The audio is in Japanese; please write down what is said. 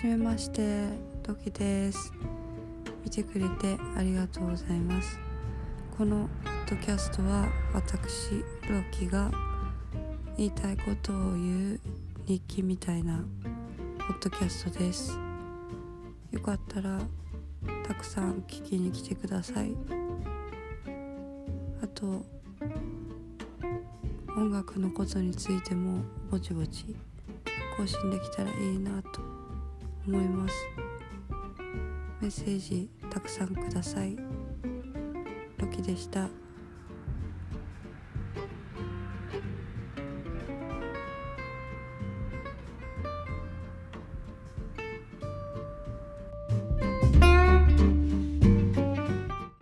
じめましてロキです。見てくれてありがとうございます。このポッドキャストは私ロキが言いたいことを言う日記みたいなポッドキャストです。よかったらたくさん聞きに来てください。あと音楽のことについてもぼちぼち更新できたらいいなと。思います。メッセージたくさんください。ロキでした。